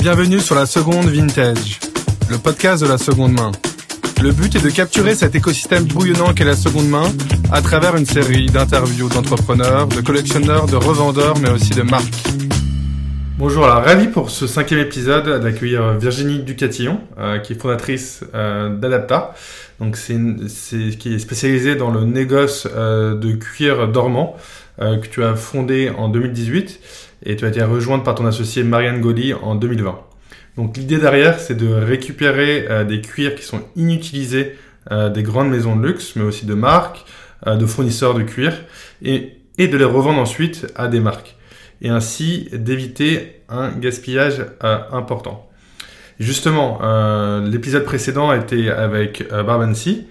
Bienvenue sur la seconde vintage, le podcast de la seconde main. Le but est de capturer cet écosystème bouillonnant qu'est la seconde main à travers une série d'interviews d'entrepreneurs, de collectionneurs, de revendeurs, mais aussi de marques. Bonjour, alors ravi pour ce cinquième épisode d'accueillir Virginie Ducatillon, euh, qui est fondatrice euh, d'Adapta. Donc c'est qui est spécialisée dans le négoce euh, de cuir dormant que tu as fondé en 2018 et tu as été rejointe par ton associé Marianne Goli en 2020. Donc l'idée derrière, c'est de récupérer des cuirs qui sont inutilisés des grandes maisons de luxe, mais aussi de marques, de fournisseurs de cuir, et, et de les revendre ensuite à des marques et ainsi d'éviter un gaspillage euh, important. Justement, euh, l'épisode précédent été avec euh, Barbancy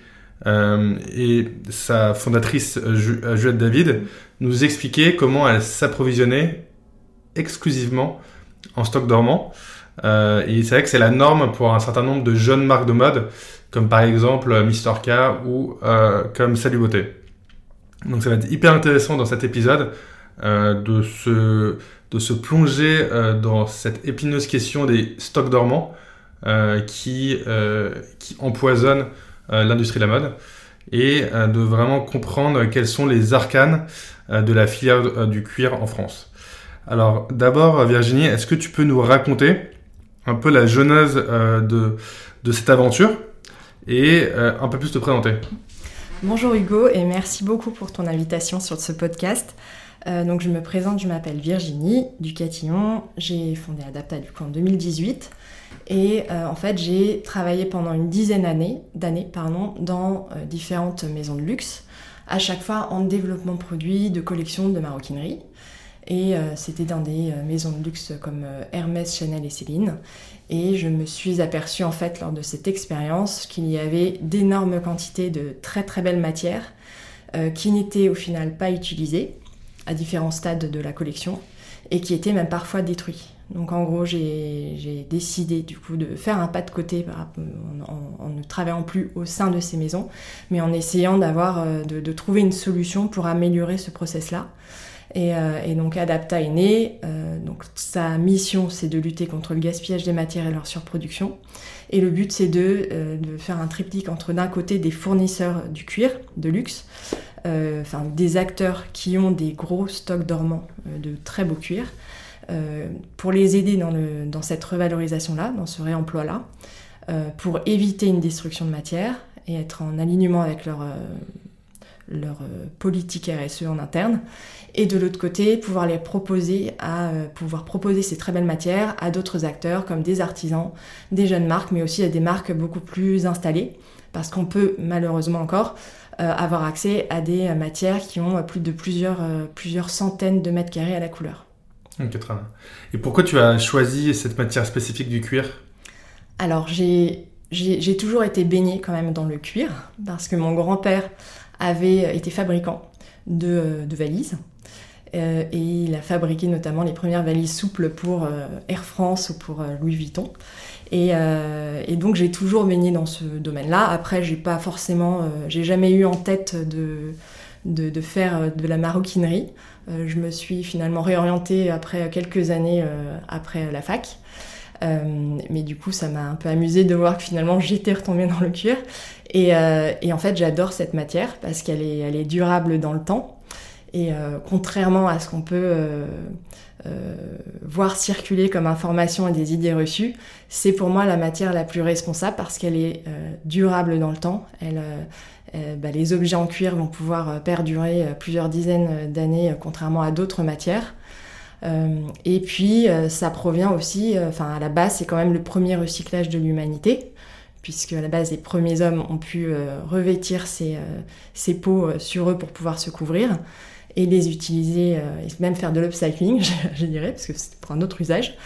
et sa fondatrice Juliette David nous expliquait comment elle s'approvisionnait exclusivement en stock dormant. et c'est vrai que c'est la norme pour un certain nombre de jeunes marques de mode, comme par exemple Mister K ou comme Salut Beauté. Donc ça va être hyper intéressant dans cet épisode euh, de, se, de se plonger euh, dans cette épineuse question des stocks dormants euh, qui, qui empoisonnent l'industrie de la mode et de vraiment comprendre quels sont les arcanes de la filière du cuir en France. Alors d'abord Virginie, est-ce que tu peux nous raconter un peu la genèse de, de cette aventure et un peu plus te présenter? Bonjour Hugo et merci beaucoup pour ton invitation sur ce podcast. Euh, donc je me présente, je m'appelle Virginie Ducatillon, j'ai fondé Adapta du coup en 2018 et euh, en fait j'ai travaillé pendant une dizaine d'années pardon, dans euh, différentes maisons de luxe, à chaque fois en développement de produits, de collections, de maroquinerie. Et c'était dans des maisons de luxe comme Hermès, Chanel et Céline. Et je me suis aperçue en fait lors de cette expérience qu'il y avait d'énormes quantités de très très belles matières qui n'étaient au final pas utilisées à différents stades de la collection et qui étaient même parfois détruits. Donc en gros, j'ai décidé du coup de faire un pas de côté en, ne travaillant plus au sein de ces maisons, mais en essayant d'avoir euh, de, trouver une solution pour améliorer ce process-là. Et, euh, donc Adapta est né. Euh, donc sa mission, c'est de lutter contre le gaspillage des matières et leur surproduction. Et le but, c'est de, de faire un triptyque entre d'un côté des fournisseurs du cuir de luxe, euh, enfin des acteurs qui ont des gros stocks dormants euh, de très beaux cuirs, euh, pour les aider dans cette revalorisation-là, dans ce réemploi-là, pour éviter une destruction de matière et être en alignement avec leur, leur politique RSE en interne. Et de l'autre côté, pouvoir les proposer à pouvoir proposer ces très belles matières à d'autres acteurs comme des artisans, des jeunes marques, mais aussi à des marques beaucoup plus installées, parce qu'on peut malheureusement encore euh, avoir accès à des matières qui ont plus de plusieurs, euh, plusieurs centaines de mètres carrés à la couleur. Ok, très bien. Et pourquoi tu as choisi cette matière spécifique du cuir? Alors, j'ai toujours été baignée quand même dans le cuir, parce que mon grand-père avait été fabricant de, de valises. Euh, et il a fabriqué notamment les premières valises souples pour Air France ou pour Louis Vuitton. Euh, et, donc j'ai toujours baigné dans ce domaine-là. Après, j'ai pas forcément, euh, j'ai jamais eu en tête de, de, faire euh, de la maroquinerie. je me suis finalement réorientée après quelques années après la fac. Mais du coup, ça m'a un peu amusé de voir que finalement j'étais retombée dans le cuir. Et, et en fait, j'adore cette matière parce qu'elle est, elle est durable dans le temps. Et contrairement à ce qu'on peut euh, voir circuler comme information et des idées reçues, c'est pour moi la matière la plus responsable parce qu'elle est euh, durable dans le temps. Elle, euh, bah, les objets en cuir vont pouvoir perdurer plusieurs dizaines d'années, contrairement à d'autres matières. Et puis, ça provient aussi, enfin, à la base, c'est quand même le premier recyclage de l'humanité, puisque à la base, les premiers hommes ont pu revêtir ces, ces peaux sur eux pour pouvoir se couvrir et les utiliser, euh, et même faire de l'upcycling, je, dirais, parce que c'est pour un autre usage.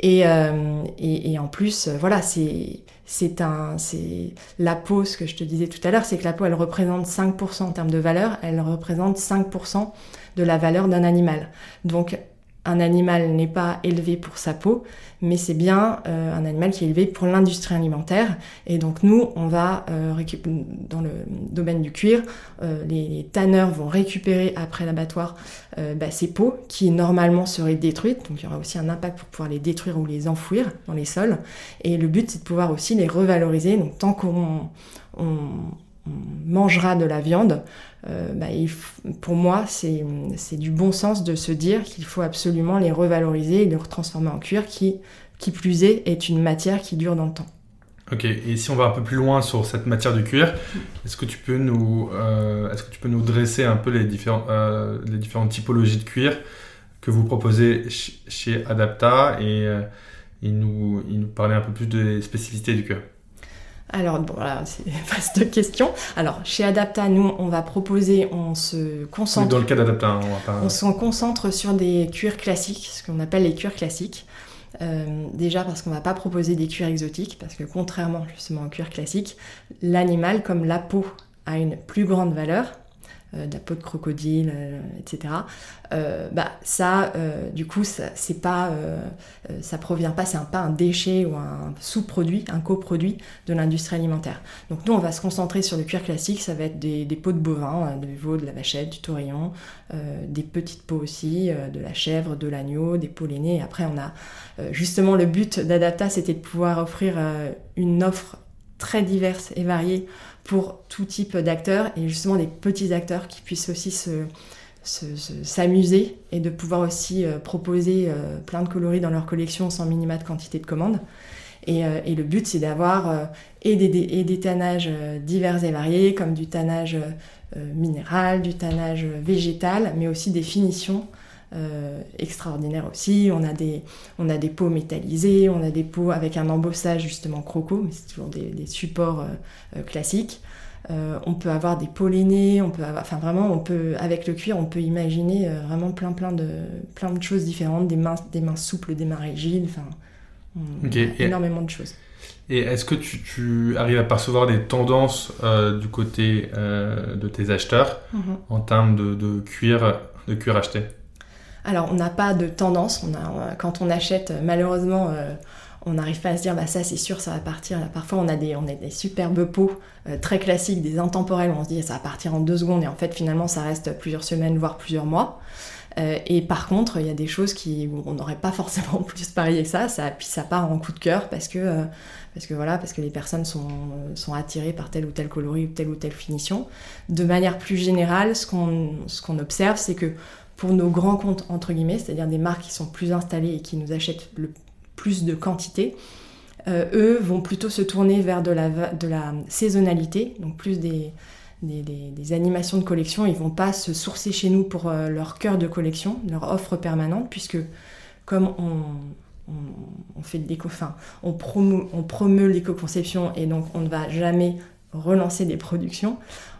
Et, euh, et, en plus, euh, voilà, c'est c'est un c'est la peau, ce que je te disais tout à l'heure, c'est que la peau, elle représente 5% en termes de valeur, elle représente 5% de la valeur d'un animal. Donc un animal n'est pas élevé pour sa peau, mais c'est bien euh, un animal qui est élevé pour l'industrie alimentaire. Et donc nous, on va, euh, dans le domaine du cuir, euh, les, tanneurs vont récupérer après l'abattoir bah, ces peaux qui normalement seraient détruites. Donc il y aura aussi un impact pour pouvoir les détruire ou les enfouir dans les sols. Et le but, c'est de pouvoir aussi les revaloriser. Donc tant qu'on mangera de la viande, euh, bah, pour moi, c'est du bon sens de se dire qu'il faut absolument les revaloriser et les transformer en cuir qui, qui plus est, est une matière qui dure dans le temps. Ok, et si on va un peu plus loin sur cette matière du cuir, est-ce que tu peux nous, euh, est-ce que tu peux nous dresser un peu les, euh, les différentes typologies de cuir que vous proposez chez Adapta et, et nous, et nous parler un peu plus des spécificités du cuir? Alors, bon, voilà, c'est vaste question. Alors, chez Adapta, nous, on va proposer, on se concentre. dans le cas d'Adapta, hein, on va pas. On se concentre sur des cuirs classiques, ce qu'on appelle les cuirs classiques. Euh, déjà parce qu'on ne va pas proposer des cuirs exotiques, parce que contrairement justement au cuir classique, l'animal, comme la peau, a une plus grande valeur, euh, de la peau de crocodile, euh, etc. Euh, bah ça, du coup, ça c'est pas, ça provient pas, c'est pas un déchet ou un sous-produit, un coproduit de l'industrie alimentaire. Donc nous, on va se concentrer sur le cuir classique. Ça va être des, peaux de bovin, du veau, de la vachette, du taurillon, des petites peaux aussi, de la chèvre, de l'agneau, des peaux lainées. après, on a justement le but d'Adapta, c'était de pouvoir offrir une offre très diverse et variée pour tout type d'acteurs et justement des petits acteurs qui puissent aussi se, s'amuser et de pouvoir aussi euh, proposer euh, plein de coloris dans leur collection sans minima de quantité de commandes. Et, euh, le but, c'est d'avoir des, et, des, tannages divers et variés, comme du tannage minéral, du tannage végétal, mais aussi des finitions extraordinaires aussi. On a, des, on a des pots métallisés, on a des pots avec un embossage justement croco, mais c'est toujours des, des supports classiques. Euh, on peut avoir des pollinés, on peut avoir, enfin vraiment, on peut, avec le cuir, on peut imaginer euh, vraiment plein, plein de, plein de choses différentes, des mains, des mains souples, des mains rigides, enfin, énormément de choses. Et est-ce que tu, arrives à percevoir des tendances euh, du côté de tes acheteurs mhm. en termes de, cuir, de cuir acheté? Alors, on n'a pas de tendance. Quand on achète, malheureusement, on n'arrive pas à se dire bah ça c'est sûr ça va partir. Parfois on a des, superbes peaux euh, très classiques, des intemporels où on se dit ça va partir en deux secondes et en fait finalement ça reste plusieurs semaines voire plusieurs mois. Euh, et par contre il y a des choses qui où on n'aurait pas forcément plus parié que ça, ça puis ça part en coup de cœur parce que euh, les personnes sont, attirées par tel ou tel coloris ou telle ou telle finition. De manière plus générale, ce qu'on observe c'est que pour nos grands comptes entre guillemets, c'est-à-dire des marques qui sont plus installées et qui nous achètent le plus de quantité, euh, eux vont plutôt se tourner vers de la, saisonnalité, donc plus des, animations de collection. Ils vont pas se sourcer chez nous pour euh, leur cœur de collection, leur offre permanente, puisque comme on, fait de l'éco, enfin, on promeut l'éco-conception et donc on ne va jamais relancer des productions,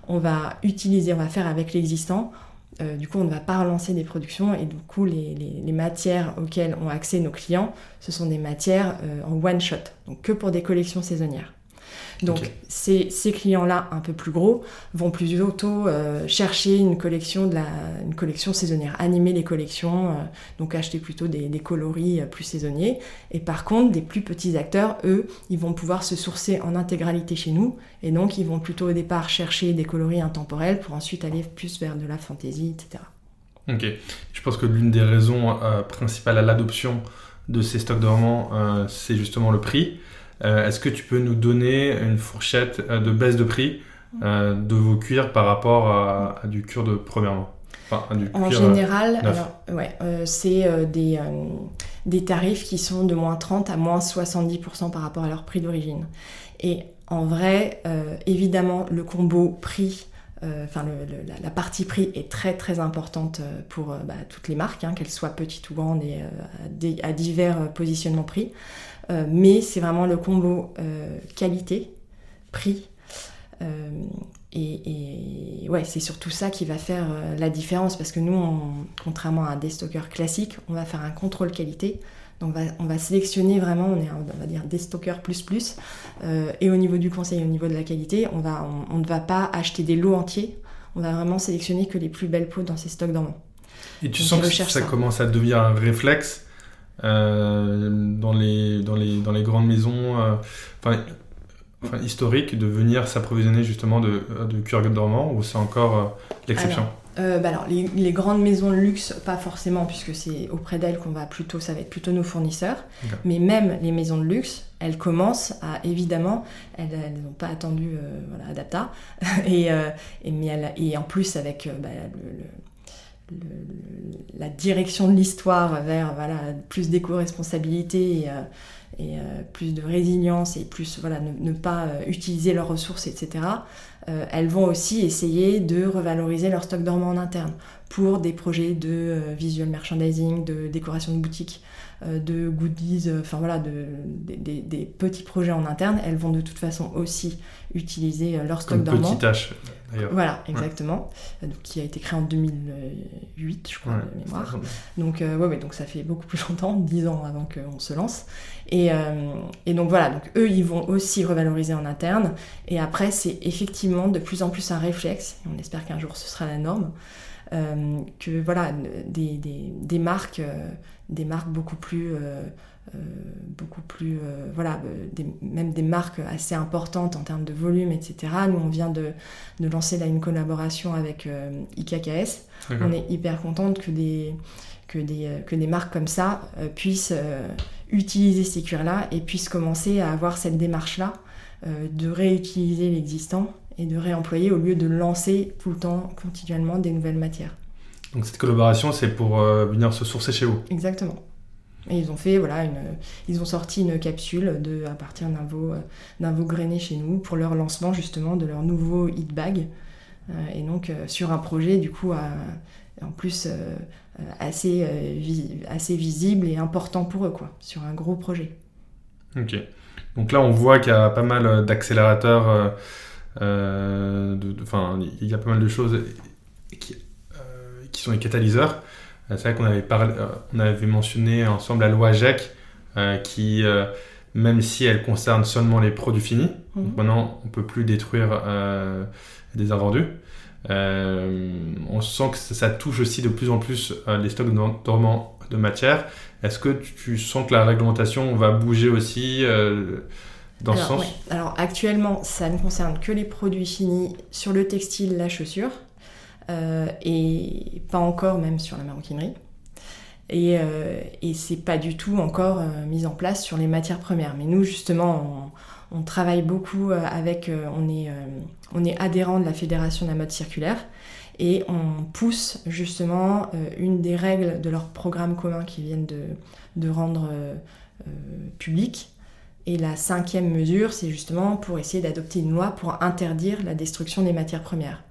on va utiliser, on va faire avec l'existant, euh, du coup, on ne va pas relancer des productions et du coup, les, matières auxquelles ont accès nos clients, ce sont des matières euh, en one shot, donc que pour des collections saisonnières. Donc ces, clients-là, un peu plus gros, vont plutôt euh, chercher une collection, de la, une collection saisonnière, animer les collections, euh, donc acheter plutôt des, coloris euh, plus saisonniers. Et par contre, des plus petits acteurs, eux, ils vont pouvoir se sourcer en intégralité chez nous, et donc ils vont plutôt au départ chercher des coloris intemporels pour ensuite aller plus vers de la fantaisie, etc. Ok, je pense que l'une des raisons principales à l'adoption de ces stocks dormants, c'est justement le prix. Euh, est-ce que tu peux nous donner une fourchette euh, de baisse de prix euh, de vos cuirs par rapport à, du cuir de premièrement En général, c'est des, des tarifs qui sont de moins 30 à moins 70% par rapport à leur prix d'origine. Et en vrai, évidemment, le combo prix enfin la, partie prix est très très importante pour bah, toutes les marques, hein, qu'elles soient petites ou grandes et à, divers positionnements prix. Euh, mais c'est vraiment le combo euh, qualité, prix. Euh, et, ouais, c'est surtout ça qui va faire la différence parce que nous, contrairement à des stockers classiques, on va faire un contrôle qualité. Donc on va, on va sélectionner vraiment, on est on va dire des stockers plus plus. et au niveau du conseil, au niveau de la qualité, on, va, on, ne va pas acheter des lots entiers. On va vraiment sélectionner que les plus belles peaux dans ces stocks dormants. Et tu sens que ça, commence à devenir un réflexe dans, les, dans, les, dans les grandes maisons enfin, historiques de venir s'approvisionner justement de, de cuir dormant ou c'est encore l'exception euh, bah alors, les, grandes maisons de luxe, pas forcément, puisque c'est auprès d'elles qu'on va plutôt, ça va être plutôt nos fournisseurs. Mais même les maisons de luxe, elles commencent à, évidemment, elles n'ont pas attendu euh, voilà, Adapta, et, euh, et, mais et en plus avec bah, la direction de l'histoire vers voilà, plus d'éco-responsabilité et, et plus de résilience et plus voilà, ne pas utiliser leurs ressources, etc. Euh, elles vont aussi essayer de revaloriser leur stock dormant en interne pour des projets de euh, visual merchandising, de décoration de boutique, euh, de goodies, enfin voilà, de, des petits projets en interne. Elles vont de toute façon aussi utiliser leur stock Comme dormant. Petite voilà, exactement. qui a été créé en 2008, je crois, de mémoire. Donc, ouais, ouais, donc ça fait beaucoup plus longtemps, 10 ans avant qu'on se lance. Et, et, donc voilà, donc eux, ils vont aussi revaloriser en interne. Et après, c'est effectivement de plus en plus un réflexe, et on espère qu'un jour ce sera la norme, euh, que voilà, des, des, des marques, euh, des marques beaucoup plus, euh, beaucoup plus, voilà, des, même des marques assez importantes en termes de volume, etc. Nous, on vient de, de lancer là une collaboration avec IKKS. On est hyper contente que des, que des, que des marques comme ça puissent utiliser ces cuirs-là et puissent commencer à avoir cette démarche-là de réutiliser l'existant et de réemployer au lieu de lancer tout le temps, continuellement, des nouvelles matières. Donc cette collaboration, c'est pour euh, venir se sourcer chez vous Exactement. Ils ont fait, voilà, ils ont sorti une capsule de, à partir d'un veau, euh, d'un veau grainé chez nous pour leur lancement justement de leur nouveau hit bag. Euh, et donc sur un projet du coup en plus assez, assez visible et important pour eux, quoi, sur un gros projet. Ok. Donc là, on voit qu'il y a pas mal d'accélérateurs euh, enfin, il y a pas mal de choses qui, euh, qui sont les catalyseurs. Euh, c'est vrai qu'on avait, parlé, on avait mentionné ensemble la loi GEC qui, même si elle concerne seulement les produits finis, mhm. maintenant on ne peut plus détruire des invendus. on sent que ça, touche aussi de plus en plus les stocks dormants de matière. Est-ce que tu, sens que la réglementation va bouger aussi dans alors, ce sens Alors actuellement, ça ne concerne que les produits finis sur le textile, la chaussure, euh, et pas encore même sur la maroquinerie. Et, euh, c'est pas du tout encore euh, mis en place sur les matières premières. Mais nous, justement, on, travaille beaucoup avec. on, est, on adhérent de la Fédération de la mode circulaire et on pousse justement une des règles de leur programme commun qu'ils viennent de rendre public et la cinquième mesure, c'est justement pour essayer d'adopter une loi pour interdire la destruction des matières premières.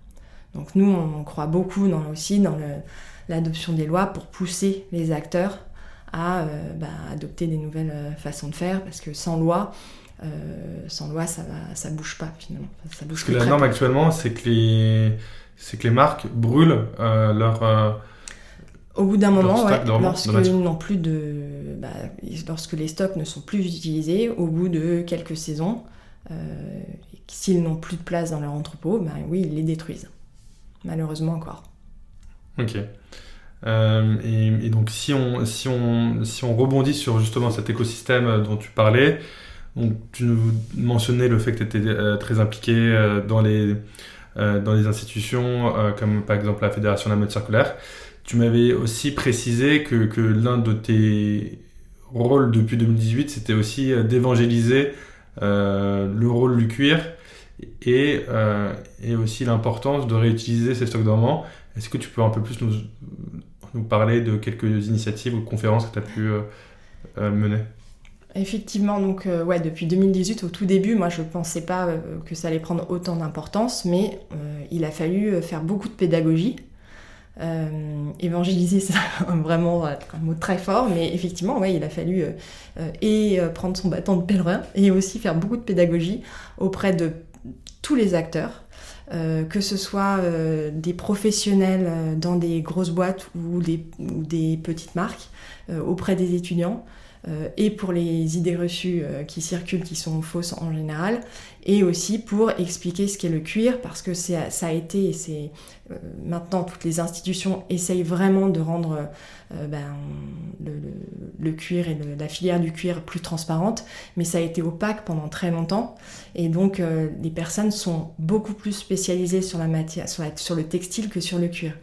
Donc nous, on croit beaucoup dans, aussi dans l'adoption des lois pour pousser les acteurs à euh, bah, adopter des nouvelles euh, façons de faire, parce que sans loi, euh, sans loi, ça ne bouge pas finalement. Ça bouge parce que la norme actuellement, c'est que les c'est que les marques brûlent leur au bout d'un moment, lorsque plus de, bah, lorsque les stocks ne sont plus utilisés, au bout de quelques saisons, euh, s'ils n'ont plus de place dans leur entrepôt, bah, oui, ils les détruisent. Malheureusement encore. Ok. Euh, et, donc si on, si, on, si on rebondit sur justement cet écosystème dont tu parlais, tu nous mentionnais le fait que tu étais euh, très impliqué dans, les, dans les institutions comme par exemple la Fédération de la mode circulaire. Tu m'avais aussi précisé que, que l'un de tes rôles depuis 2018, c'était aussi euh, d'évangéliser euh, le rôle du cuir et, euh, et aussi l'importance de réutiliser ces stocks dormants. Est-ce que tu peux un peu plus nous, parler de quelques initiatives ou conférences que tu as pu mener? Effectivement, donc ouais, depuis 2018, au tout début, moi je ne pensais pas que ça allait prendre autant d'importance, mais il a fallu faire beaucoup de pédagogie euh, évangéliser, c'est vraiment un mot très fort, mais effectivement, ouais, il a fallu euh, euh, et prendre son bâton de pèlerin et aussi faire beaucoup de pédagogie auprès de tous les acteurs, que ce soit des professionnels dans des grosses boîtes ou des, ou des petites marques, auprès des étudiants. Et pour les idées reçues qui circulent, qui sont fausses en général, et aussi pour expliquer ce qu'est le cuir, parce que ça a été, et c'est maintenant toutes les institutions essayent vraiment de rendre ben, le, cuir et la filière du cuir plus transparente, mais ça a été opaque pendant très longtemps, et donc les personnes sont beaucoup plus spécialisées sur la matière, sur, sur le textile que sur le cuir.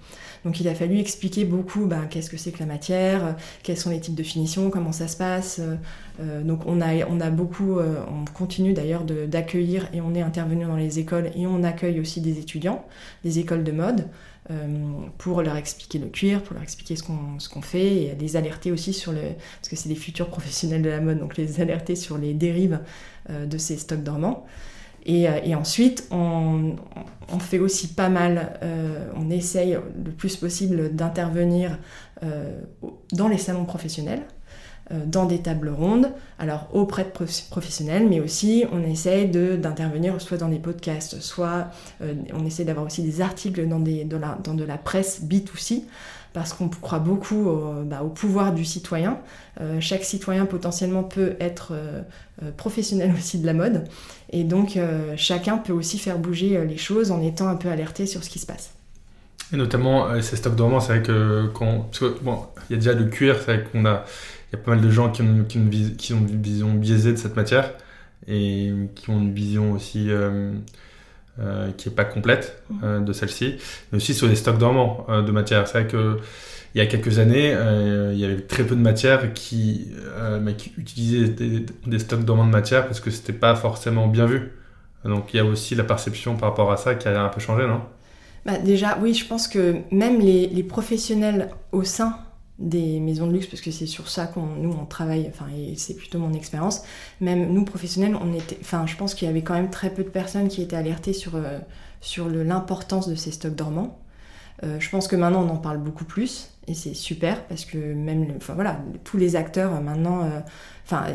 Donc il a fallu expliquer beaucoup ben, qu'est-ce que c'est que la matière, euh, quels sont les types de finition, comment ça se passe. Euh, euh, donc on a, beaucoup, on continue d'ailleurs d'accueillir et on est intervenu dans les écoles et on accueille aussi des étudiants, des écoles de mode. pour leur expliquer le cuir, pour leur expliquer ce qu'on ce qu'on fait et les alerter aussi sur le parce que c'est des futurs professionnels de la mode donc les alerter sur les dérives de ces stocks dormants. Euh, et, ensuite, on, fait aussi pas mal, euh, on essaye le plus possible d'intervenir euh, dans les salons professionnels, dans des tables rondes, alors auprès de professionnels, mais aussi on essaye d'intervenir soit dans des podcasts, soit on essaie d'avoir aussi des articles dans, des, dans, de la presse B2C parce qu'on croit beaucoup bah, au, pouvoir du citoyen. Euh, chaque citoyen potentiellement peut être euh, euh, professionnel aussi de la mode, et donc chacun peut aussi faire bouger les choses en étant un peu alerté sur ce qui se passe. Et notamment ces stocks dormants, c'est vrai que quand, bon, il y a déjà le cuir, c'est vrai qu'on a, il y a pas mal de gens qui ont, qui, ont, une vision biaisée de cette matière et qui ont une vision aussi euh, qui n'est pas complète euh, de celle-ci, mais aussi sur les stocks dormants euh, de matière. C'est vrai que il y a quelques années, il y avait très peu de matière qui, qui utilisaient des, stocks dormants de matière parce que c'était pas forcément bien vu. Donc il y a aussi la perception par rapport à ça qui a un peu changé, non? Bah Déjà, oui, je pense que même les, les professionnels au sein des maisons de luxe parce que c'est sur ça qu'on nous on travaille enfin et c'est plutôt mon expérience. Même nous professionnels on était enfin je pense qu'il y avait quand même très peu de personnes qui étaient alertées sur euh, sur l'importance de ces stocks dormants. Euh, je pense que maintenant on en parle beaucoup plus et c'est super parce que même enfin voilà tous les acteurs euh, maintenant enfin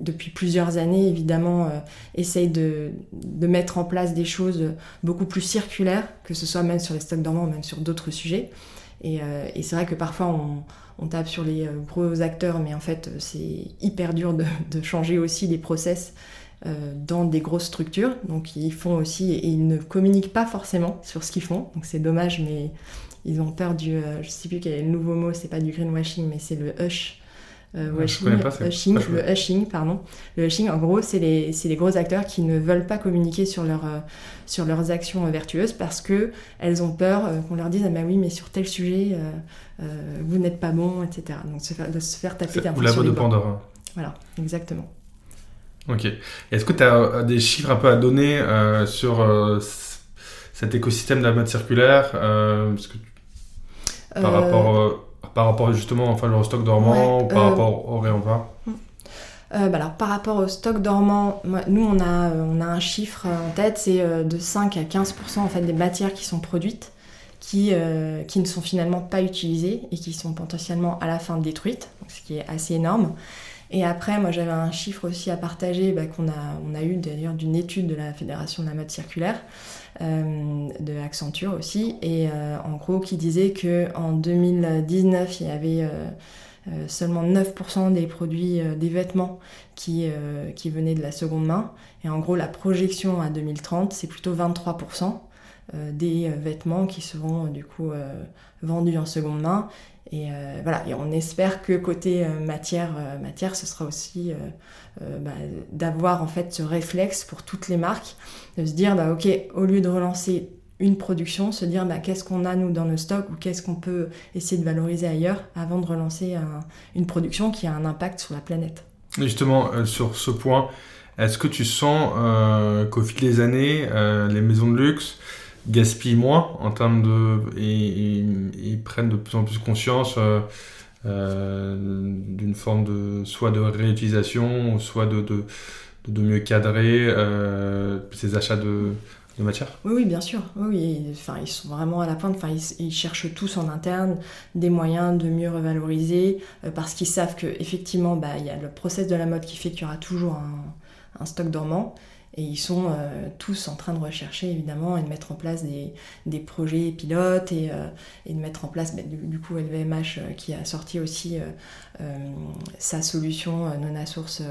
depuis plusieurs années évidemment essayent de, de mettre en place des choses beaucoup plus circulaires que ce soit même sur les stocks dormants ou même sur d'autres sujets euh, et, c'est vrai que parfois on, tape sur les euh, gros acteurs, mais en fait c'est hyper dur de, changer aussi les process euh, dans des grosses structures. Donc ils font aussi, et ils ne communiquent pas forcément sur ce qu'ils font. Donc c'est dommage, mais ils ont peur du, je sais plus quel est le nouveau mot, c'est pas du greenwashing, mais c'est le hush euh, le hushing, pardon. Le hushing, en gros, c'est les, les, gros acteurs qui ne veulent pas communiquer sur, leur, euh, sur leurs actions vertueuses parce qu'elles ont peur euh, qu'on leur dise Ah, bah oui, mais sur tel sujet, vous n'êtes pas bon, etc. Donc, se faire, de se faire taper d'un Ou la voix de Pandore. Voilà, exactement. Ok. Est-ce que tu as des chiffres un peu à donner sur cet écosystème de la mode circulaire parce que, par rapport par rapport justement enfin, au stock dormant ou par euh, rapport au réemploi euh, bah alors, par rapport au stock dormant, nous on a, euh, on a un chiffre en tête, c'est de 5 à 15% en fait, des matières qui sont produites qui, qui ne sont finalement pas utilisées et qui sont potentiellement à la fin détruites, ce qui est assez énorme. Et après, moi j'avais un chiffre aussi à partager bah, qu'on a, on a eu d'ailleurs d'une étude de la Fédération de la mode circulaire, euh, de Accenture aussi, et euh, en gros qui disait qu'en 2019, il y avait euh, seulement 9% des produits, des vêtements qui, qui venaient de la seconde main. Et en gros, la projection à 2030, c'est plutôt 23% des vêtements qui seront du coup vendus en seconde main. Et voilà, et on espère que côté matière, matière, ce sera aussi euh, bah, d'avoir en fait ce réflexe pour toutes les marques, de se dire bah ok, au lieu de relancer une production, se dire bah, qu'est-ce qu'on a nous dans nos stocks ou qu'est-ce qu'on peut essayer de valoriser ailleurs avant de relancer une production qui a un impact sur la planète. justement, euh, sur ce point, est-ce que tu sens euh, qu'au fil des années, les maisons de luxe gaspillent moins en termes de et, prennent de plus en plus conscience euh, d'une forme de soit de réutilisation, soit de, mieux cadrer euh, ces achats de, de matière Oui, bien sûr. Oui, ils sont vraiment à la pointe. Enfin, ils, cherchent tous en interne des moyens de mieux revaloriser euh, parce qu'ils savent qu'effectivement, bah, il y a le process de la mode qui fait qu'il y aura toujours un stock dormant. Et ils sont tous en train de rechercher évidemment et de mettre en place des, projets pilotes et, de mettre en place, ben, du, coup, LVMH qui a sorti aussi sa solution non à source.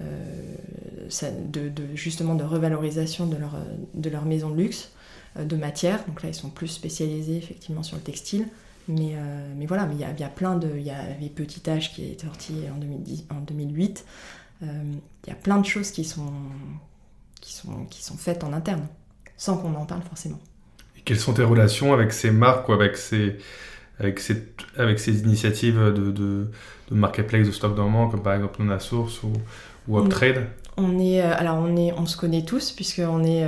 De, justement de revalorisation de leur, de leur maison de luxe de matière. Donc là, ils sont plus spécialisés effectivement sur le textile. Mais, euh, mais voilà, il y, a, y a plein de. Il y avait Petit H qui est sorti en, 2010, en 2008. Euh, il y a plein de choses qui sont, qui, sont, qui sont faites en interne, sans qu'on en parle forcément. Et quelles sont tes relations avec ces marques ou avec ces, avec ces, avec ces initiatives de, de, de marketplace de stock dormant, comme par exemple Nona Source ou, ou Uptrade? on est, euh, alors on, est, on se connaît tous puisqu'on est,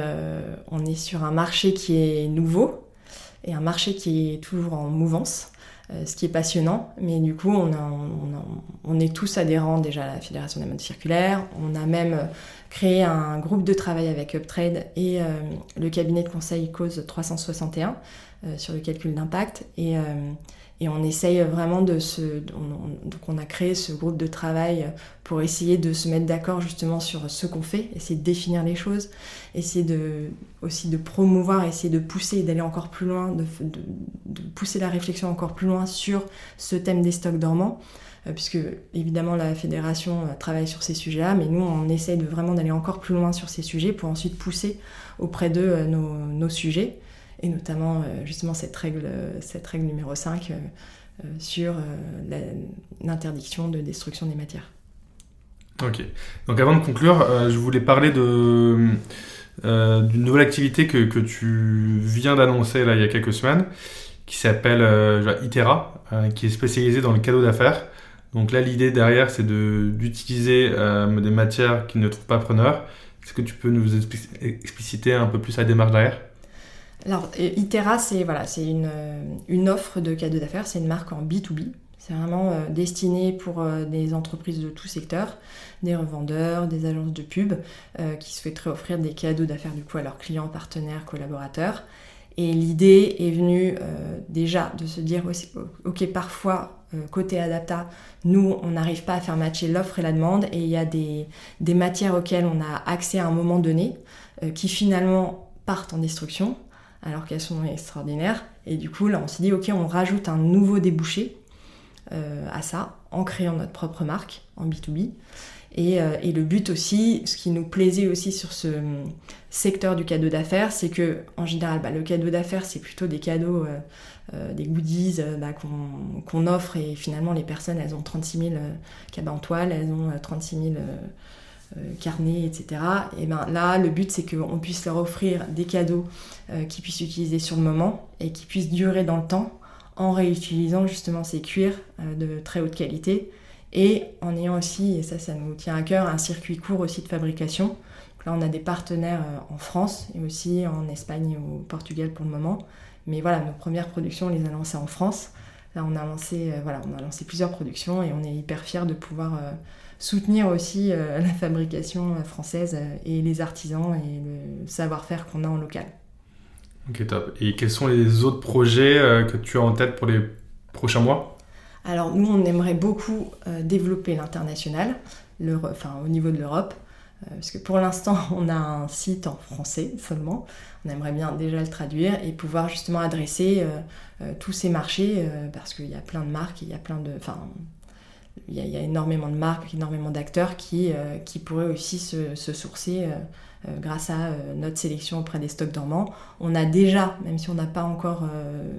on est sur un marché qui est nouveau, et un marché qui est toujours en mouvance, euh, ce qui est passionnant. Mais du coup, on, est tous adhérents déjà à la Fédération des modes circulaires. On a même créé un groupe de travail avec Uptrade et euh, le cabinet de conseil Cause 361 euh, sur le calcul d'impact. Et et on essaye vraiment de se. donc on a créé ce groupe de travail pour essayer de se mettre d'accord justement sur ce qu'on fait, essayer de définir les choses, essayer aussi de promouvoir, essayer de pousser, d'aller encore plus loin, de, pousser la réflexion encore plus loin sur ce thème des stocks dormants euh, puisque évidemment la fédération euh, travaille sur ces sujets-là, mais nous on essaye de vraiment d'aller encore plus loin sur ces sujets pour ensuite pousser auprès d'eux euh, nos, sujets et notamment euh, justement cette règle, cette règle numéro 5 euh, euh, sur l'interdiction de destruction des matières. Ok. Donc avant de conclure, je voulais parler de d'une nouvelle activité que, que tu viens d'annoncer il y a quelques semaines, qui s'appelle Itera, qui est spécialisée dans le cadeau d'affaires. Donc là, l'idée derrière, c'est d'utiliser des matières qui ne trouvent pas preneur. Est-ce que tu peux nous expliciter un peu plus la démarche derrière? Alors, Itera, c'est voilà, une, euh, une offre de cadeaux d'affaires, c'est une marque en B2B. C'est vraiment euh, destiné pour euh, des entreprises de tout secteur, des revendeurs, des agences de pub qui souhaiteraient offrir des cadeaux d'affaires du coup à leurs clients, partenaires, collaborateurs. Et l'idée est venue déjà de se dire ok, parfois côté Adapta, nous on n'arrive pas à faire matcher l'offre et la demande et il y a des, des, matières auxquelles on a accès à un moment donné qui finalement partent en destruction alors qu'elles sont extraordinaires. Et du coup, là, on s'est dit, ok, on rajoute un nouveau débouché euh, à ça, en créant notre propre marque en B2B. Euh, et, le but aussi, ce qui nous plaisait aussi sur ce hum, secteur du cadeau d'affaires, c'est que en général, bah, le cadeau d'affaires, c'est plutôt des cadeaux, euh, des goodies bah, qu'on offre et finalement les personnes, elles ont 36 000 cabas en toile, elles ont 36 000 euh, carnet, etc. Et ben là, le but c'est qu'on puisse leur offrir des cadeaux euh, qu'ils puissent utiliser sur le moment et qui puissent durer dans le temps en réutilisant justement ces cuirs euh, de très haute qualité et en ayant aussi, et ça ça nous tient à cœur, un circuit court aussi de fabrication. Là on a des partenaires en France et aussi en Espagne et au Portugal pour le moment. Mais voilà, nos premières productions on les a lancées en France. Là on a lancé, voilà, on a lancé plusieurs productions et on est hyper fiers de pouvoir soutenir aussi euh, la fabrication euh, française euh, et les artisans et le savoir-faire qu'on a en local. Ok, top. Et quels sont les autres projets que tu as en tête pour les prochains mois? Alors, nous, on aimerait beaucoup développer l'international, enfin, au niveau de l'Europe. Parce que pour l'instant, on a un site en français seulement. On aimerait bien déjà le traduire et pouvoir justement adresser tous ces marchés parce qu'il y a plein de marques, il y a plein de, enfin, il y, a, énormément de marques, énormément d'acteurs qui, euh, qui pourraient aussi se, sourcer euh, euh, grâce à notre sélection auprès des stocks dormants. On a déjà, même si on n'a pas encore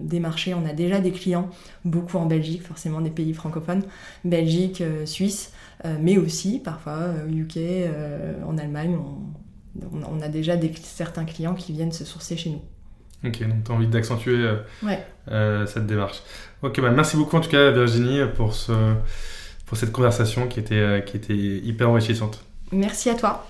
des marchés, on a déjà des clients, beaucoup en Belgique, forcément des pays francophones, Belgique, Suisse, mais aussi parfois UK, en Allemagne. On, a déjà des, certains clients qui viennent se sourcer chez nous. Ok, donc tu as envie d'accentuer cette démarche. Ok, bah merci beaucoup en tout cas Virginie pour ce, cette conversation qui était, euh, qui était hyper enrichissante. Merci à toi.